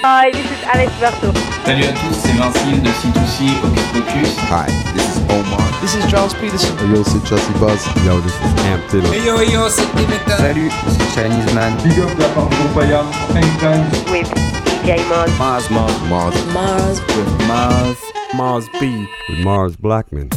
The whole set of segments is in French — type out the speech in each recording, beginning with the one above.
Hi, this is Alex Berto. Salut à tous, c'est Vincile de C2C Hocus Pocus. Hi, this is Omar. This is Charles Peterson. Yo, c'est Chelsea Buzz. Yo, this is Cam Taylor. Hey yo, yo, c'est Dimitra. Salut, c'est Chinese Man. Big up de la part de Groupaya. Anytime. With DJ Mars. Mars, Mars, Mars. Mars. With Mars. Mars B. With Mars Blackman.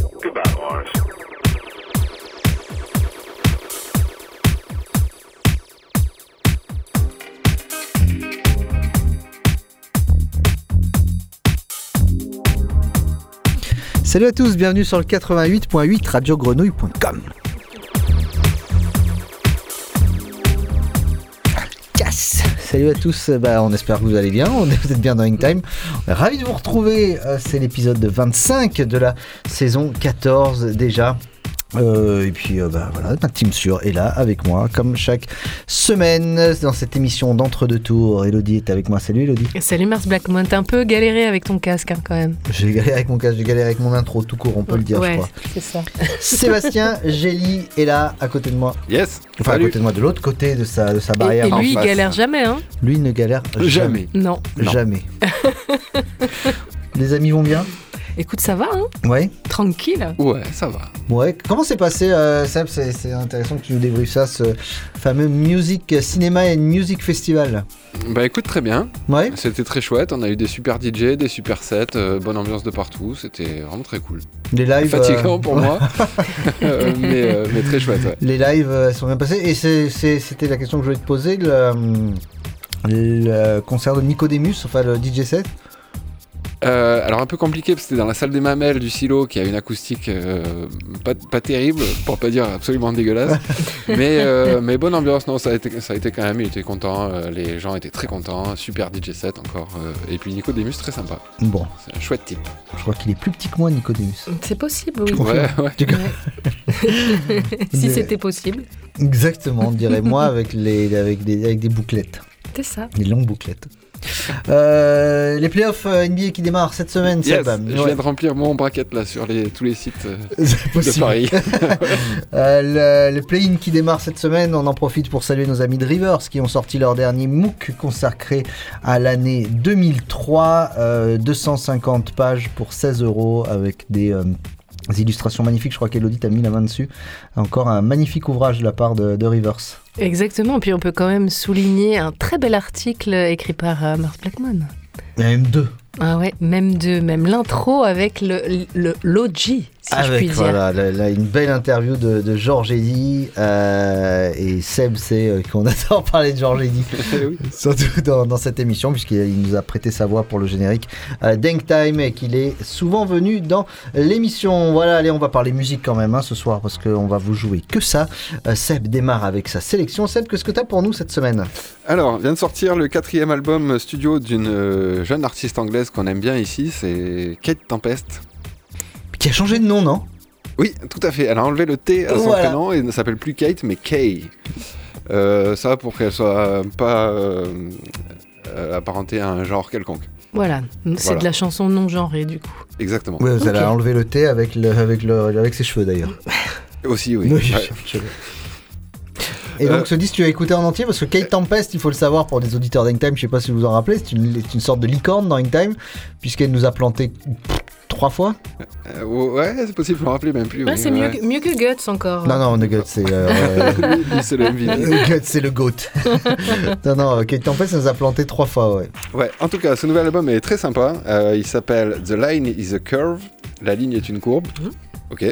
Salut à tous, bienvenue sur le 88.8 radiogrenouille.com. Salut à tous, bah, on espère que vous allez bien, on est- êtes bien dans Hangtime. On est ravis de vous retrouver, euh, c'est l'épisode de 25 de la saison 14 déjà. Euh, et puis euh, bah, voilà, ma team sûre est là avec moi, comme chaque semaine dans cette émission d'entre-deux tours. Elodie est avec moi. Salut Elodie. Salut Mars Blackmon, t'as un peu galéré avec ton casque hein, quand même. J'ai galéré avec mon casque, j'ai galéré avec mon intro tout court, on peut le dire, je ouais, crois. c'est ça. Sébastien Gély est là à côté de moi. Yes. Enfin, à côté de moi, de l'autre côté de sa, de sa barrière. et lui, il face. galère jamais, hein Lui ne galère jamais. Jamais. Non. Non. Jamais. Les amis vont bien? Écoute, ça va, hein Ouais. Tranquille. Ouais, ça va. Ouais. Comment s'est passé, euh, Seb C'est intéressant que tu nous débriefes ça, ce fameux Music Cinema and Music Festival. Bah écoute, très bien. Ouais. C'était très chouette. On a eu des super DJ, des super sets, euh, bonne ambiance de partout. C'était vraiment très cool. Les lives. Fatigant euh, pour moi, mais, euh, mais très chouette. ouais. Les lives euh, sont bien passés. Et c'était la question que je voulais te poser. Le, le concert de Nicodemus, enfin le DJ set. Euh, alors un peu compliqué parce que c'était dans la salle des mamelles du silo qui a une acoustique euh, pas, pas terrible, pour pas dire absolument dégueulasse. mais, euh, mais bonne ambiance, non, ça a été, ça a été quand même, il était content, euh, les gens étaient très contents, super DJ set encore. euh, et puis Nico Demus, très sympa. Bon, C'est un chouette type. je crois qu'il est plus petit que moi, Nicodemus. C'est possible, oui. Ouais, ouais. Tu- si Mais- c'était possible. Exactement, on dirait moi avec, les, avec, des, avec des bouclettes. C'est ça. Des longues bouclettes. Euh, les playoffs euh, NBA qui démarrent cette semaine, Yes, Seb. je Ouais. viens de remplir mon bracket là sur les, tous les sites euh, de. Paris. Euh, le, le play-in qui démarre cette semaine, on en profite pour saluer nos amis de Rivers qui ont sorti leur dernier MOOC consacré à l'année 2003. euh, 250 pages pour 16 euros avec des, des illustrations magnifiques. Je crois qu'Elodie t'a mis la main dessus. Encore un magnifique ouvrage de la part de, de Rivers. Exactement. Puis on peut quand même souligner un très bel article écrit par euh, Mars Blackmon. Il y en a même deux. Ah ouais, même deux, même l'intro avec le le l'OG, si je puis Avec dire. voilà, là, là, une belle interview de, de Georges Eddy euh, et Seb sait euh, qu'on adore parler de Georges Eddy Oui. surtout dans, dans cette émission puisqu'il nous a prêté sa voix pour le générique euh, Denk Time et qu'il est souvent venu dans l'émission voilà allez on va parler musique quand même hein, ce soir parce qu'on va vous jouer que ça Euh, Seb démarre avec sa sélection Seb qu'est-ce que tu as pour nous cette semaine? Alors, vient de sortir le quatrième album studio d'une jeune artiste anglaise qu'on aime bien ici, c'est Kate Tempest. Qui a changé de nom non? Oui, tout à fait. Elle a enlevé le T à son Voilà. prénom et ne s'appelle plus Kate, mais Kay. Euh, ça pour qu'elle soit pas euh, euh, apparentée à un genre quelconque. Voilà, c'est Voilà. de la chanson non genrée du coup. Exactement. Oui, elle a enlevé le T avec, le, avec, le, avec ses cheveux d'ailleurs Aussi, oui. Oui, Ouais. je- Et donc Euh. ce disque tu as écouté en entier parce que Kate Tempest, il faut le savoir pour des auditeurs d'Hangtime, je sais pas si vous vous en rappelez, c'est une, sorte de licorne dans Hangtime puisqu'elle nous a planté trois fois. Euh, ouais, c'est possible, je me rappelais même plus. Ouais, oui, c'est ouais. mieux, mieux que Guts encore. Non non, Nugget c'est euh, c'est le MVP. Nugget, c'est le goat. non non, Kate Tempest nous a planté trois fois ouais. Ouais, en tout cas, ce nouvel album est très sympa. Euh, il s'appelle The Line is a Curve. La ligne est une courbe. Ok.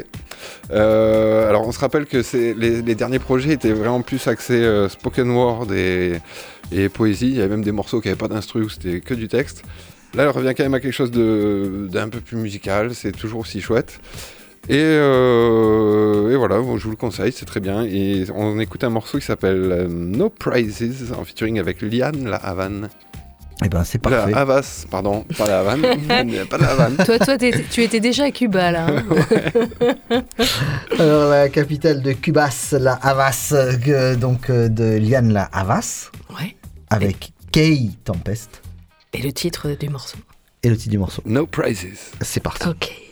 Euh, alors on se rappelle que les, les derniers projets étaient vraiment plus axés euh, spoken word et, et poésie. Il y avait même des morceaux qui n'avaient pas d'instru, où c'était que du texte. Là, elle revient quand même à quelque chose de- d'un peu plus musical. C'est toujours aussi chouette. Et, euh, et voilà, bon, je vous le conseille, c'est très bien. Et on écoute un morceau qui s'appelle euh, No Prizes en featuring avec Liane La Havane. Eh ben, c'est parfait. La Havas, pardon, pas la Havane, pas la Havane. Toi, toi tu étais déjà à Cuba, là. hein. Alors, la capitale de Cubas, la Havas, euh, donc euh, de Liane la Havas, ouais. avec Kay Tempest. Et le titre du morceau Et le titre du morceau. No Prizes. C'est parti. Ok.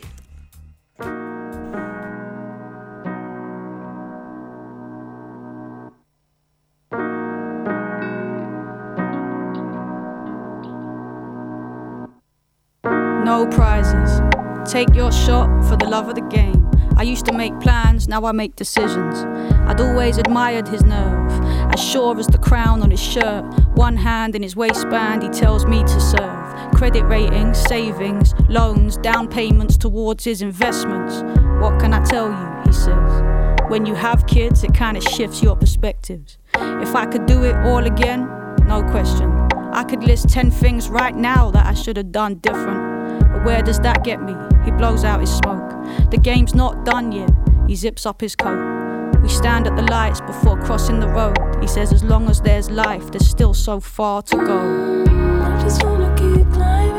No prizes. Take your shot for the love of the game. I used to make plans, now I make decisions. I'd always admired his nerve, as sure as the crown on his shirt. One hand in his waistband, he tells me to serve. Credit ratings, savings, loans, down payments towards his investments. What can I tell you? He says. When you have kids, it kind of shifts your perspectives. If I could do it all again, no question. I could list 10 things right now that I should have done different. But where does that get me? He blows out his smoke. The game's not done yet. He zips up his coat. We stand at the lights before crossing the road. He says, as long as there's life, there's still so far to go. I just wanna keep climbing,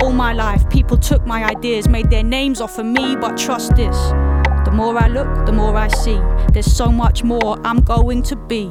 All my life, people took my ideas, made their names off of me, but trust this. The more I look, the more I see. There's so much more I'm going to be.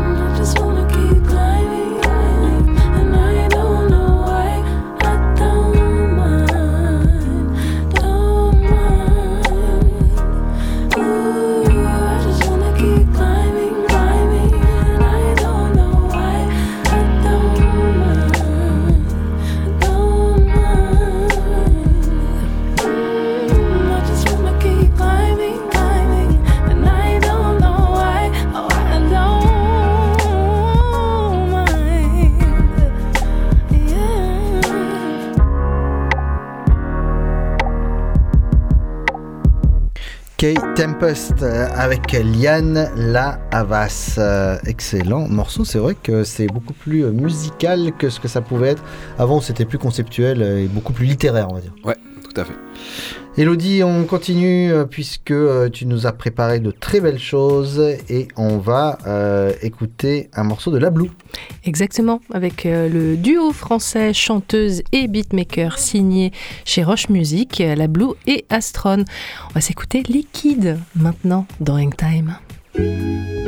Tempest euh, avec Liane La Havas. Euh, excellent morceau. C'est vrai que c'est beaucoup plus euh, musical que ce que ça pouvait être. Avant, c'était plus conceptuel et beaucoup plus littéraire, on va dire. Ouais, tout à fait. Elodie, on continue euh, puisque euh, tu nous as préparé de très belles choses et on va euh, écouter un morceau de La Blue. Exactement, avec le duo français chanteuse et beatmaker signé chez Roche Music, La Blue et Astron. On va s'écouter Liquide maintenant dans. Marche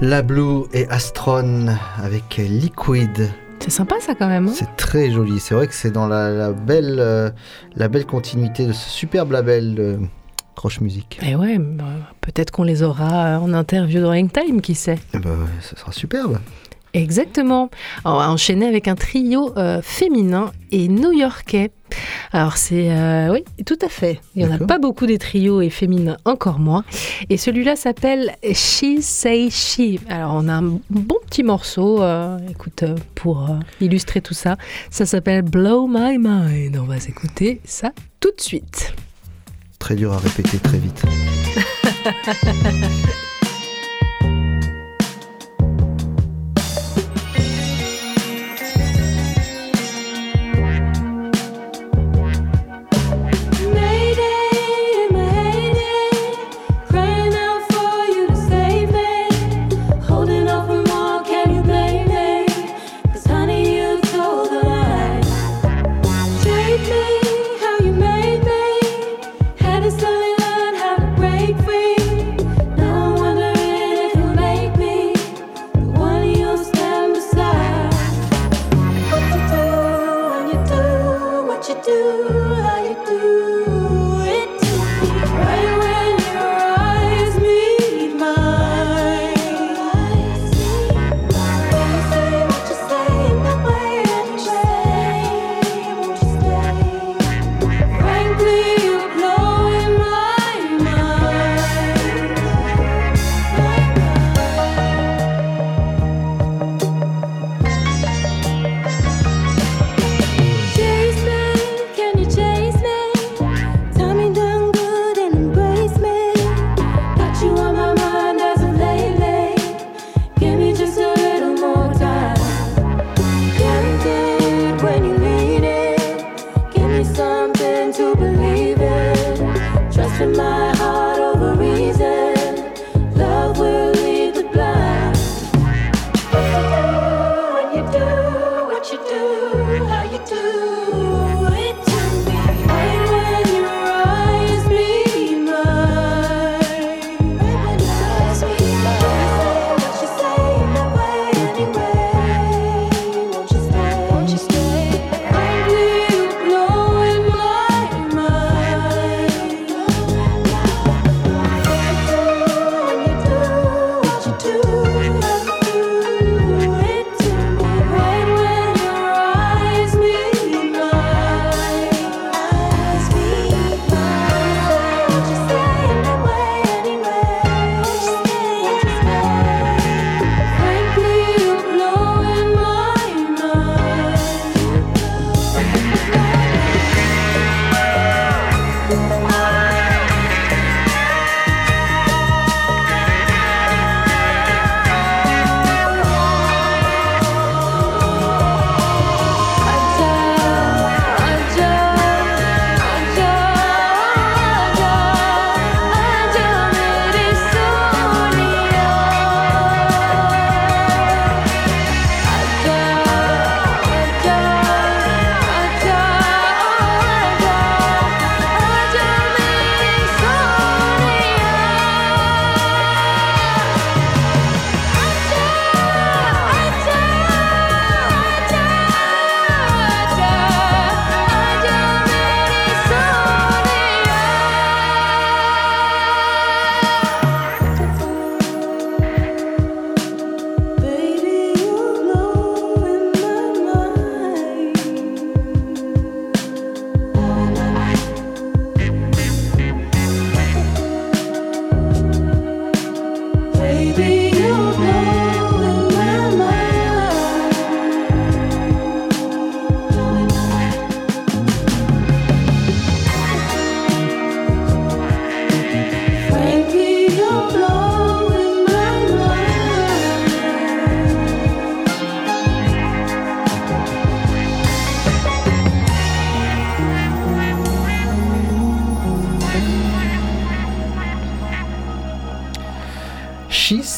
La Blue et Astron avec Liquid. C'est sympa ça quand même. hein C'est très joli. C'est vrai que c'est dans la, la belle, euh, la belle continuité de ce superbe label de Roche Music. Et ouais, bah, peut-être qu'on les aura en interview dans Hangtime, qui sait. Eh ben, ce sera superbe. Exactement. On va enchaîner avec un trio euh, féminin et new-yorkais. Alors c'est euh, oui, tout à fait. Il y en a pas beaucoup des trios et féminins, encore moins. Et celui-là s'appelle She Say She. Alors on a un bon petit morceau. euh, écoute, pour illustrer tout ça, ça s'appelle Blow My Mind. On va s'écouter ça tout de suite. Très dur à répéter très vite.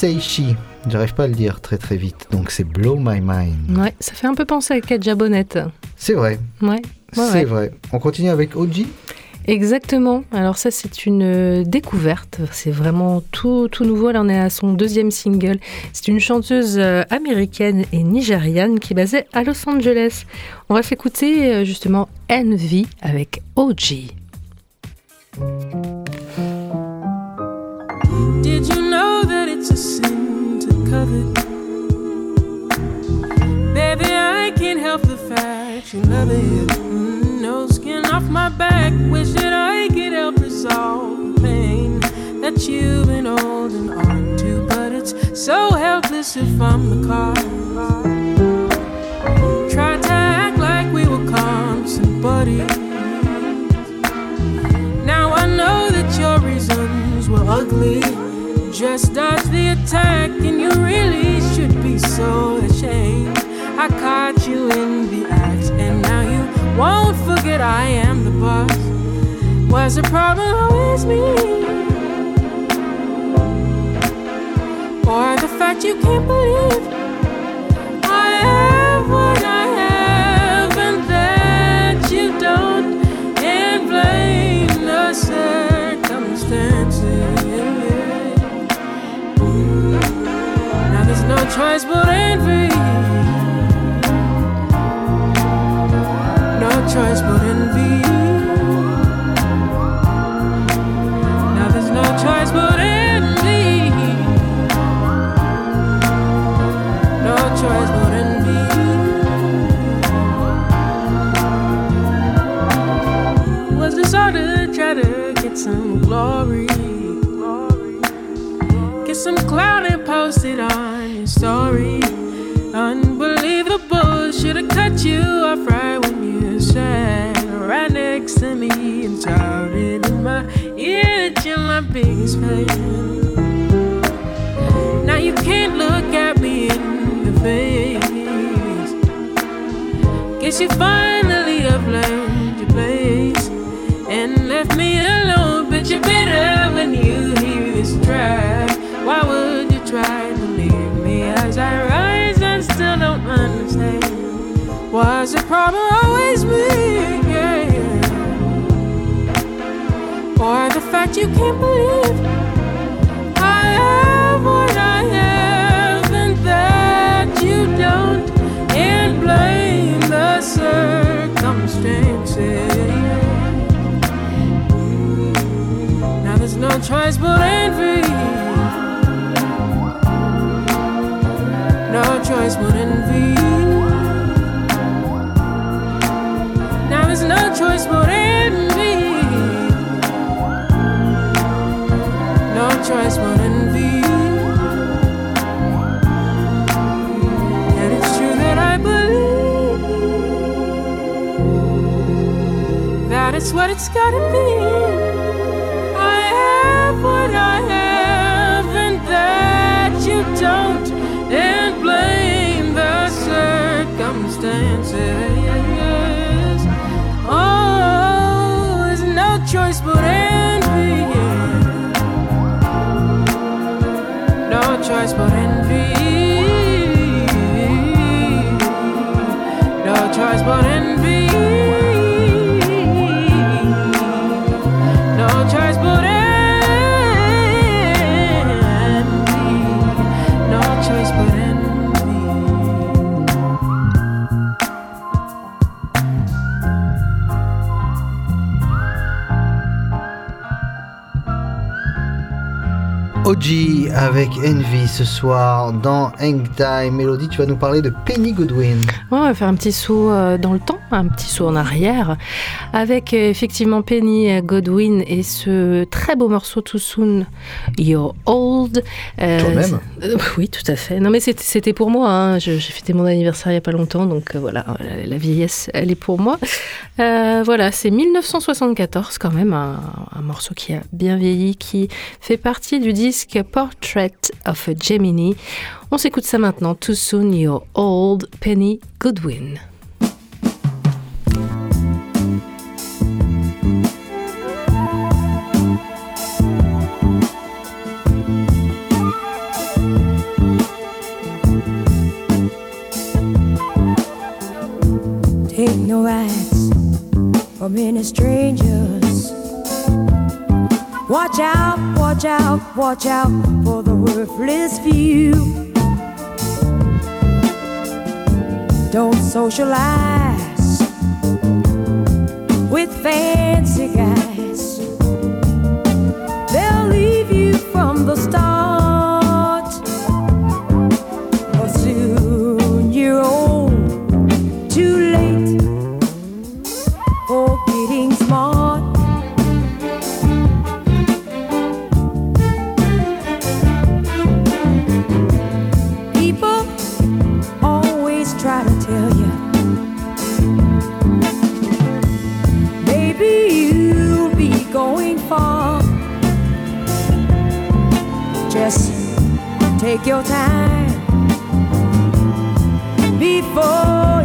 She. J'arrive pas à le dire très très vite. Donc c'est Blow My Mind. Ouais, ça fait un peu penser à Kadja Bonnet. C'est vrai. Ouais. ouais, c'est ouais. vrai. On continue avec OG. Exactement. Alors ça, c'est une euh, découverte. C'est vraiment tout, tout nouveau. Là, on est à son deuxième single. C'est une chanteuse euh, américaine et nigériane qui est basée à Los Angeles. On va s'écouter euh, justement Envy avec OG. Thank covered. Baby, I can't help the fact you love it. Mm, no skin off my back. Wish that I could help resolve the pain that you've been holding on to. But it's so helpless if I'm the cause. Try to act like we were constant buddies. Now I know that your reasons were ugly. Just dodge the attack, and you really should be so ashamed. I caught you in the act, and now you won't forget I am the boss. Was the problem always me? Or the fact you can't believe I have what I have, and that you don't, and blame the Choice but envy. No choice but envy. Now there's no choice but envy. No choice but envy. Was this all to try to get some glory? Get some clout and post it on story. Unbelievable, should've cut you off right when you sat right next to me and shouted in my ear that you're my biggest fan. Now you can't look at me in the face. Guess you finally have learned your place and left me alone. But you're better when you hear this track. Why would as I rise and still don't understand? Was the problem always me? Yeah. Or the fact you can't believe I have what I have and that you don't, and blame the circumstances. Now there's no choice but envy. Choice but envy. Now there's no choice but envy. No choice but envy. And it's true that I believe that it's what it's gotta be. Choice but envy. No choice but envy. No choice but envy. No choice but envy. OG avec Envy ce soir dans Hang Time. Mélodie, tu vas nous parler de Penny Goodwin. Ouais, on va faire un petit saut euh, dans le temps, un petit saut en arrière, avec euh, effectivement Penny Godwin et ce très beau morceau Too Soon You're Old. Euh, Toi-même euh, Oui, tout à fait. Non, mais c'était pour moi. hein. J'ai fêté mon anniversaire il n'y a pas longtemps, donc euh, voilà, la, la vieillesse, elle est pour moi. Voilà, c'est 1974 quand même, un, un morceau qui a bien vieilli, qui fait partie du disque Portrait of a Gemini. On s'écoute ça maintenant. Too Soon You're Old, Penny Goodwin. Acts from any strangers. Watch out, watch out, watch out for the worthless few. Don't socialize with fancy guys. They'll leave you from the start. Just take your time. Before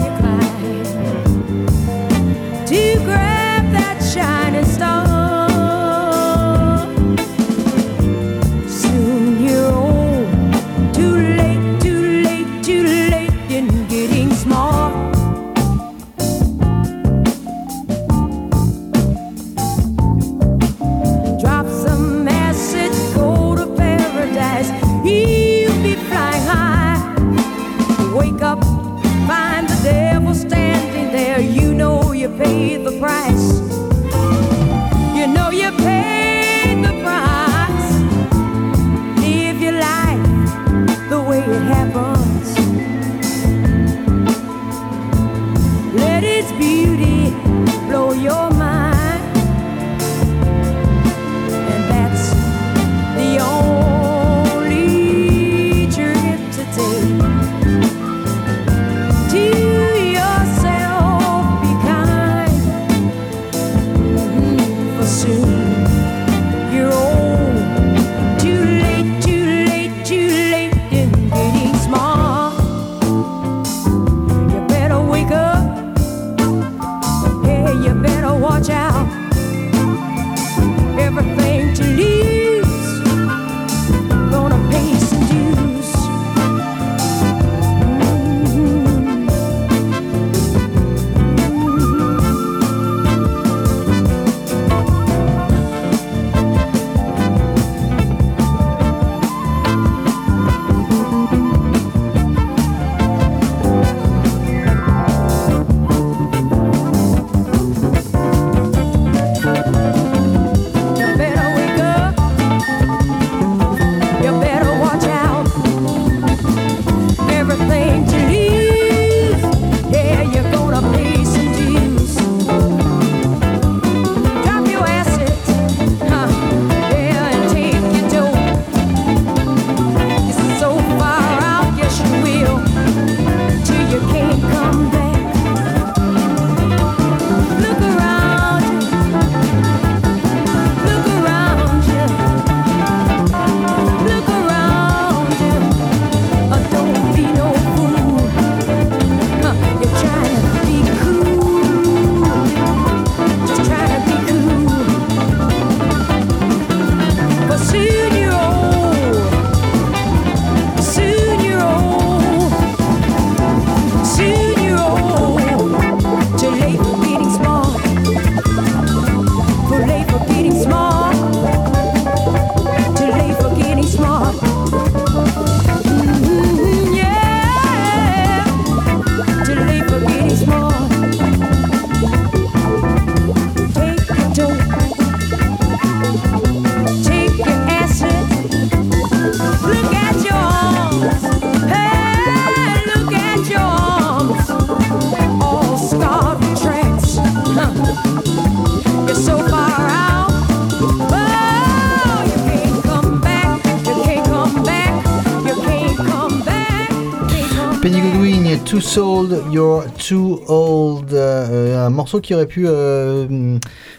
Too Sold, You're Too Old, euh, un morceau qui aurait pu euh,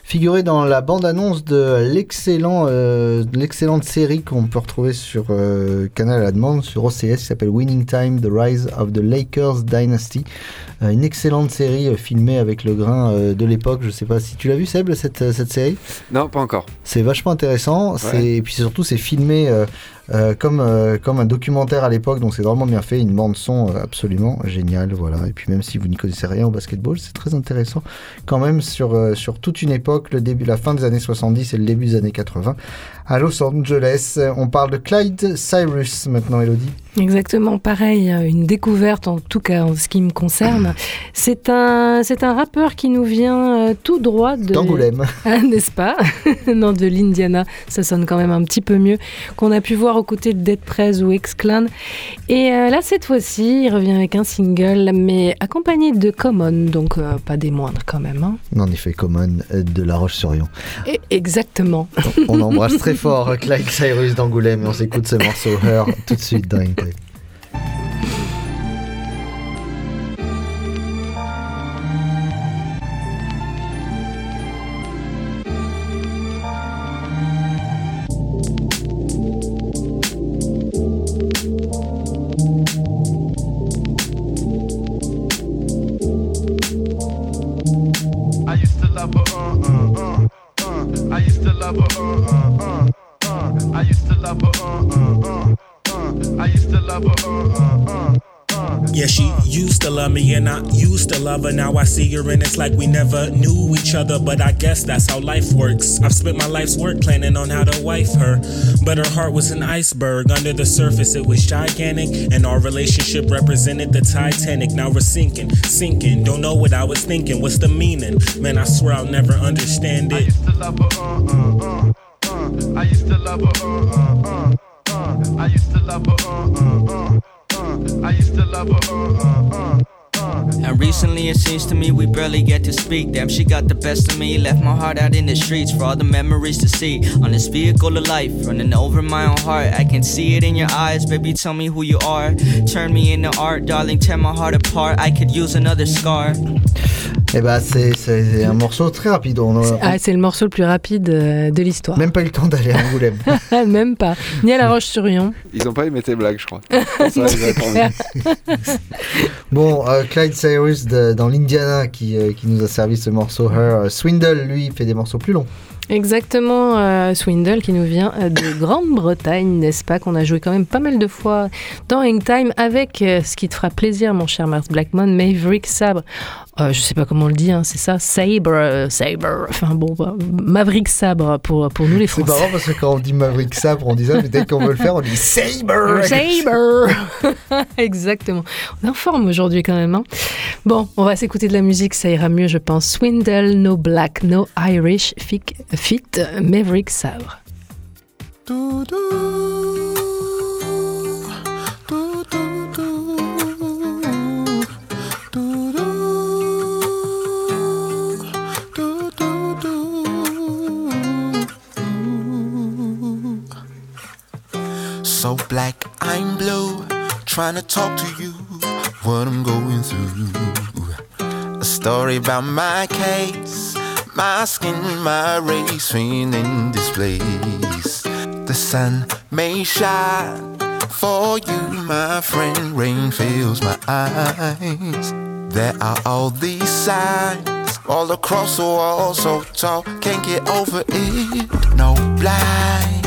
figurer dans la bande-annonce de l'excellent, euh, de l'excellente série qu'on peut retrouver sur euh, Canal à la demande, sur OCS, qui s'appelle Winning Time, The Rise of the Lakers Dynasty. Euh, une excellente série filmée avec le grain de l'époque. Je sais pas si tu l'as vu, Seb, cette, cette série? Non, pas encore. C'est vachement intéressant. C'est et puis surtout c'est filmé euh, comme euh, comme un documentaire à l'époque, donc c'est vraiment bien fait. Une bande son absolument géniale, voilà. Et puis même si vous n'y connaissez rien au basketball, c'est très intéressant quand même sur euh, sur toute une époque, le début, la fin des années 70 et le début des années 80 à Los Angeles. On parle de Clyde Cyrus maintenant, Elodie. Exactement pareil, une découverte en tout cas en ce qui me concerne. C'est un, c'est un rappeur qui nous vient euh, tout droit de... D'Angoulême. Ah, N'est-ce pas? Non, de l'Indiana, ça sonne quand même un petit peu mieux, qu'on a pu voir aux côtés de Dead Prez ou X-Clan. Et euh, là, cette fois-ci, il revient avec un single, mais accompagné de Common, donc euh, pas des moindres quand même. hein. En effet, Common de La Roche-sur-Yon. Exactement. On embrasse très fort Clyde Cyrus d'Angoulême et on s'écoute ce morceau Her tout de suite dans Impact. love a her. Used to love me and I used to love her. Now I see her and it's like we never knew each other. But I guess that's how life works. I've spent my life's work planning on how to wife her. But her heart was an iceberg. Under the surface, it was gigantic. And our relationship represented the Titanic. Now we're sinking, sinking. Don't know what I was thinking. What's the meaning? Man, I swear I'll never understand I it. used to love her, uh, uh, uh, uh. I used to love her, uh, uh. I used to love her. I used to love her, uh, uh, uh. And recently it seems to me we barely get to speak. Damn, she got the best of me. Left my heart out in the streets for all the memories to see. On this vehicle of life, running over my own heart. I can see it in your eyes, baby. Tell me who you are. Turn me into art, darling. Tear my heart apart. I could use another scar. Et bah, c'est un morceau très rapide. On, Ah, c'est le morceau le plus rapide euh, de l'histoire. Même pas eu le temps d'aller à Angoulême. Même pas. Ni à La Roche-sur-Yon. Ils ont pas aimé tes blagues, je crois. Ça, ils. Bon, euh, Clyde Cyrus dans l'Indiana qui, euh, qui nous a servi ce morceau Her. Euh, Swindle, lui, fait des morceaux plus longs. Exactement, euh, Swindle qui nous vient euh, de Grande-Bretagne, n'est-ce pas Qu'on a joué quand même pas mal de fois dans Hangtime avec euh, ce qui te fera plaisir, mon cher Mars Blackmon, Maverick Sabre. Euh, je sais pas comment on le dit, hein, c'est ça Sabre, euh, Sabre. Enfin bon, bah, Maverick Sabre pour, pour nous les C'est Français. marrant parce que quand on dit Maverick Sabre, on dit ça, mais dès qu'on veut le faire, on dit Saber Saber Exactement. On est en forme aujourd'hui quand même. hein. Bon, on va s'écouter de la musique, ça ira mieux, je pense. Swindle, No Black, No Irish, fit, fit Maverick Sabre. So black, I'm blue. Trying to talk to you, what I'm going through. A story about my case, my skin, my race, feeling displaced. The sun may shine for you, my friend. Rain fills my eyes. There are all these signs all across the wall, so tall, can't get over it. No blind,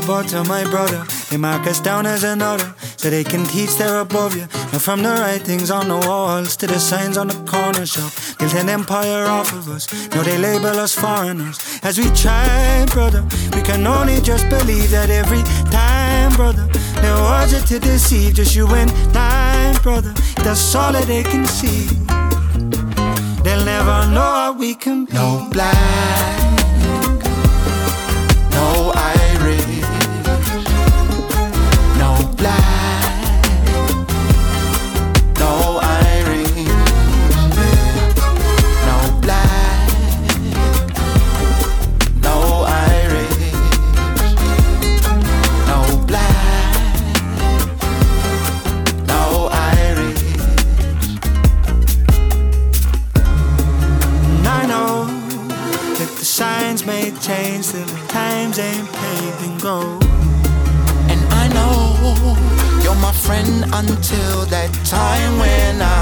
bread, take the boat to my brother. They mark us down as another, so they can teach they're above you. And from the writings on the walls to the signs on the corner shop, built an empire off of us. Now they label us foreigners. As we try, brother, we can only just believe that every time, brother. Their words are to deceive, just you and I, brother. That's all that they can see. They'll never know how we can be. No black, fly. Until that time when I'm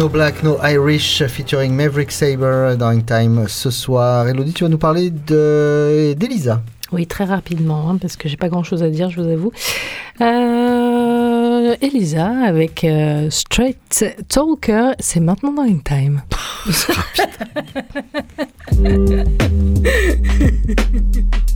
No Black, No Irish featuring Maverick Saber dans In Time ce soir. Elodie, tu vas nous parler de d'Elisa. Oui, très rapidement, hein, parce que j'ai pas grand chose à dire, je vous avoue. Euh, Elisa avec euh, Straight Talker, c'est maintenant dans In Time.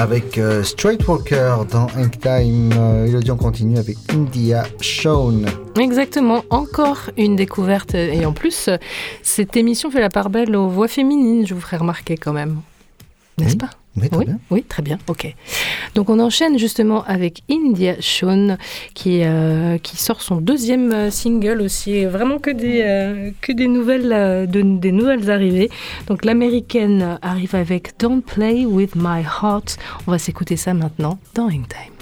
avec euh, Straight Walker dans Ink Time. Euh, Elodie, on continue avec India Shawn. Exactement, encore une découverte. Et en plus, cette émission fait la part belle aux voix féminines, je vous ferai remarquer quand même. N'est-ce Oui. pas? Oui, très oui, bien. oui, très bien, ok. Donc on enchaîne justement avec India Shawn qui, euh, qui sort son deuxième euh, single aussi, vraiment que des, euh, que des, nouvelles, euh, de- des nouvelles arrivées. Donc l'américaine arrive avec Don't Play With My Heart. On va s'écouter ça maintenant dans Ink Time.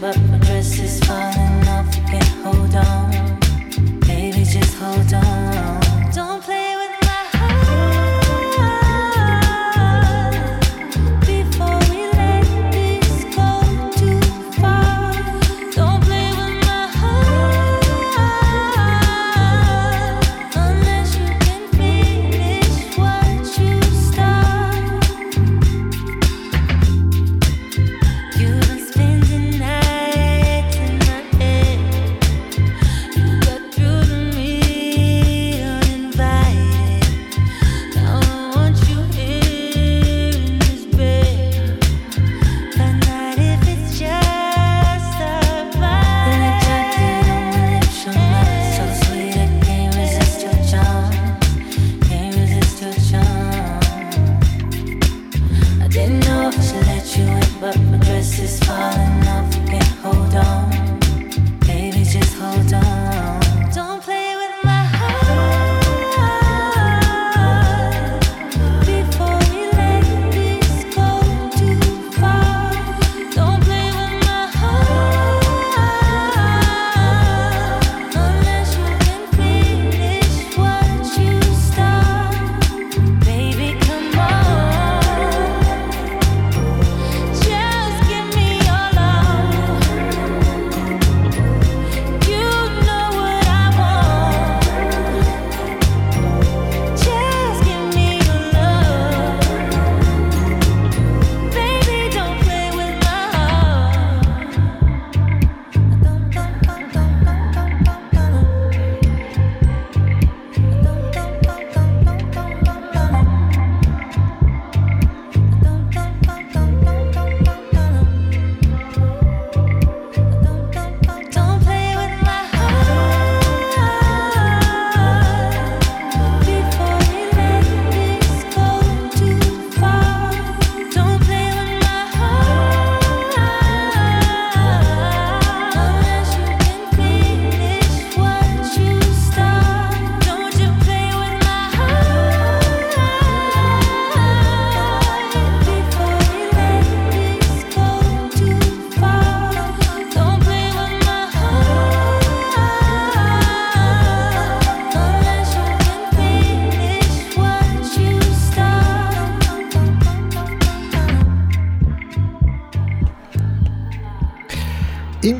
but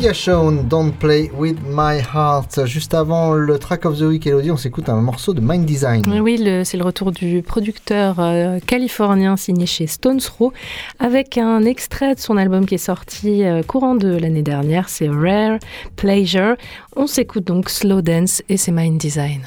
Shawn, Don't Play With My Heart. Juste avant le track of the week, Elodie, on s'écoute un morceau de Mind Design. Oui, c'est le retour du producteur euh, californien signé chez Stones Throw avec un extrait de son album qui est sorti euh, courant de l'année dernière, c'est Rare Pleasure. On s'écoute donc Slow Dance et c'est Mind Design.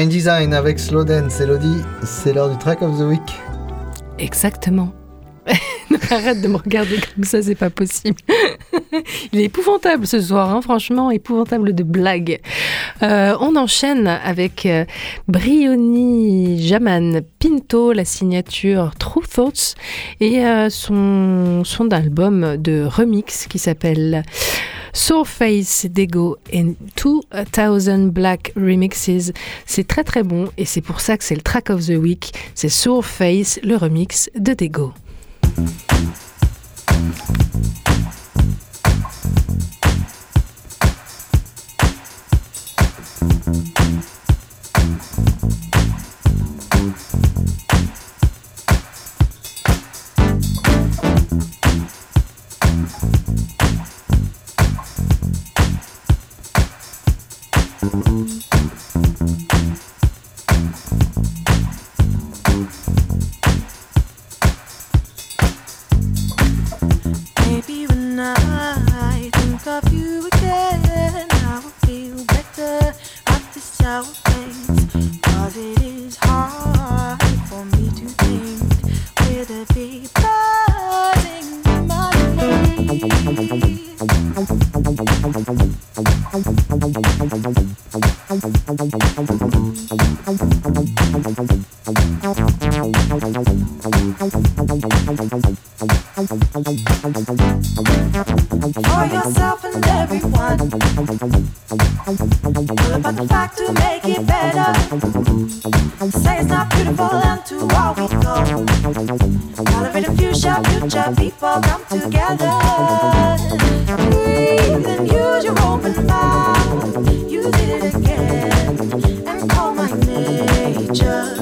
Mind Design avec Slow Dance, c'est l'heure du track of the week. Exactement. Arrête de me regarder comme ça, c'est pas possible. Il est épouvantable ce soir, hein, franchement, épouvantable de blagues. Euh, on enchaîne avec euh, Brioni Jaman Pinto, la signature True Thoughts, et euh, son, son album de remix qui s'appelle Surface Dego and 2000 Black Remixes. C'est très très bon et c'est pour ça que c'est le track of the week. C'est Surface, le remix de Dego. Future, people come together. Use your open it again and my nature.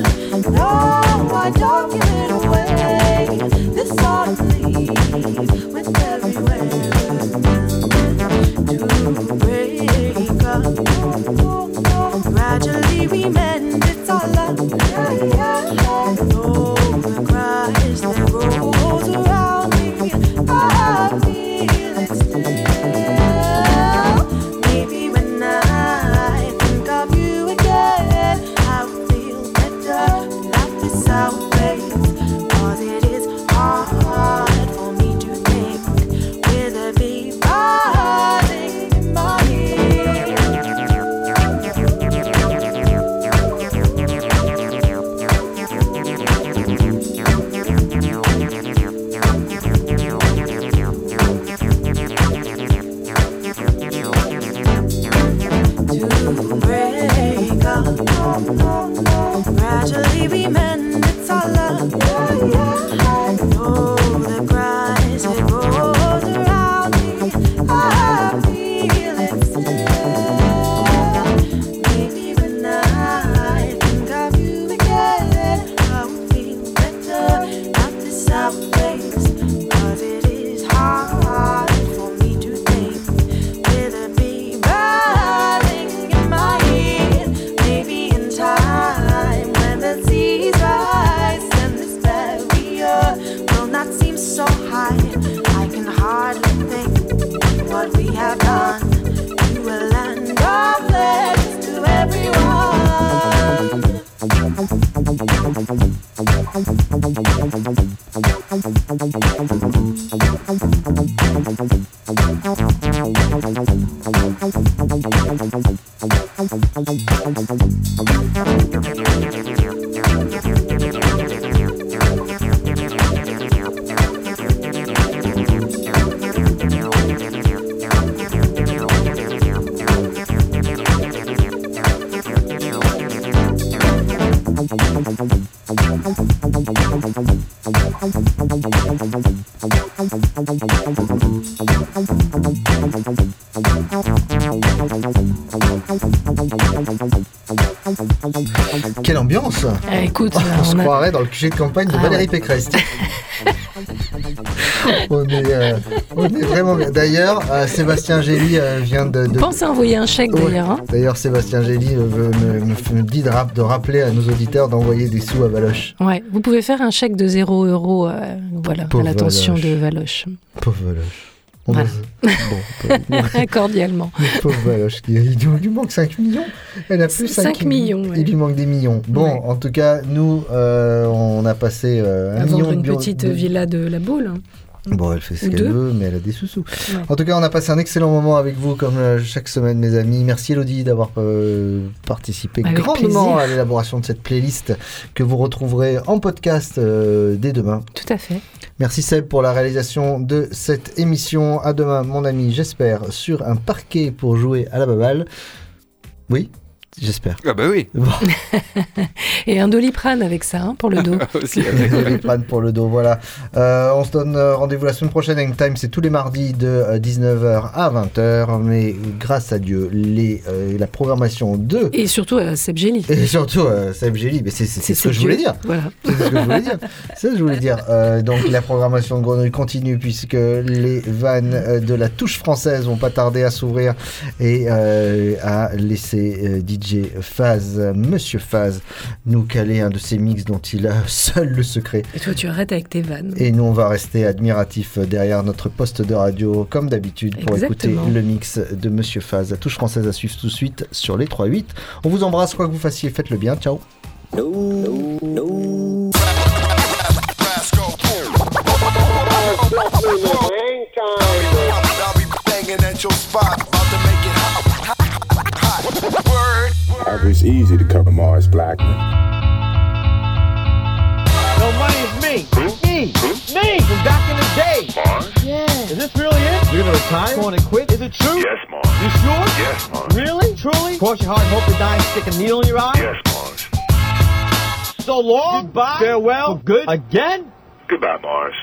Croirait dans le QG de campagne de Ah Valérie. Pécresse. on, est, euh, on est vraiment bien. D'ailleurs, euh, Sébastien Gély euh, vient de. de- Pense à envoyer un chèque d'ailleurs. hein. D'ailleurs, Sébastien Gély me, me- me dit de, rap- de rappeler à nos auditeurs d'envoyer des sous à Valoche. Ouais, vous pouvez faire un chèque de 0 euros euh, voilà, Pauvre à l'attention de Valoche. Pauvre Valoche. On Voilà. A- Bon, Cordialement. Pauvre Valoche, il, il lui manque 5 millions. Elle a plus 5, 5 millions, ouais. Il lui manque des millions. Bon, en tout cas, nous, euh, on a passé euh, un million une de- petite de- villa de la Baule. Bon, elle fait ce qu'elle veut, mais elle a des sous-sous. Ouais. En tout cas, on a passé un excellent moment avec vous, comme euh, chaque semaine, mes amis. Merci Elodie d'avoir euh, participé Avec grandement plaisir. à l'élaboration de cette playlist que vous retrouverez en podcast euh, dès demain. Tout à fait. Merci Seb pour la réalisation de cette émission. À demain, mon ami, j'espère, sur un parquet pour jouer à la baballe. Oui, j'espère. Ah bah oui. Bon. Et un doliprane avec ça hein, pour le dos. Aussi, Désolé, Fran, pour le dos, voilà. Euh, on se donne euh, rendez-vous la semaine prochaine. Hang Time, c'est tous les mardis de euh, 19h à 20h. Mais grâce à Dieu, les, euh, la programmation de. Et surtout à Seb Gély. Et surtout, euh, Seb Gély, mais c'est ce que je voulais dire. Voilà. C'est ce que je voulais dire. C'est ce que je voulais dire. Euh, donc la programmation de Grenouille continue puisque les vannes euh, de la touche française vont pas tarder à s'ouvrir et euh, à laisser euh, DJ Faz, Monsieur Faz, nous caler un de ces mix dont il a seul le secret. Et toi, tu arrêtes avec tes vannes. Et nous, on va rester admiratifs derrière notre poste de radio, comme d'habitude, pour Exactement. écouter le mix de Monsieur Faz. La touche française à suivre tout de suite sur les 3-8. On vous embrasse, quoi que vous fassiez, faites le bien. Ciao. I'll be banging at your spot, Word. It's easy to cover Mars Blackman. No money is me. Me. Me from back in the day. Mars? Yeah. Is this really it? You're over the time? Calling it quits? Is it true? Yes, Mars. You sure? Yes, Mars. Really? Truly? Cross your heart and hope to die and stick a needle in your eye? Yes, Mars. So long. Goodbye. Farewell. For good. Again? Goodbye, Mars.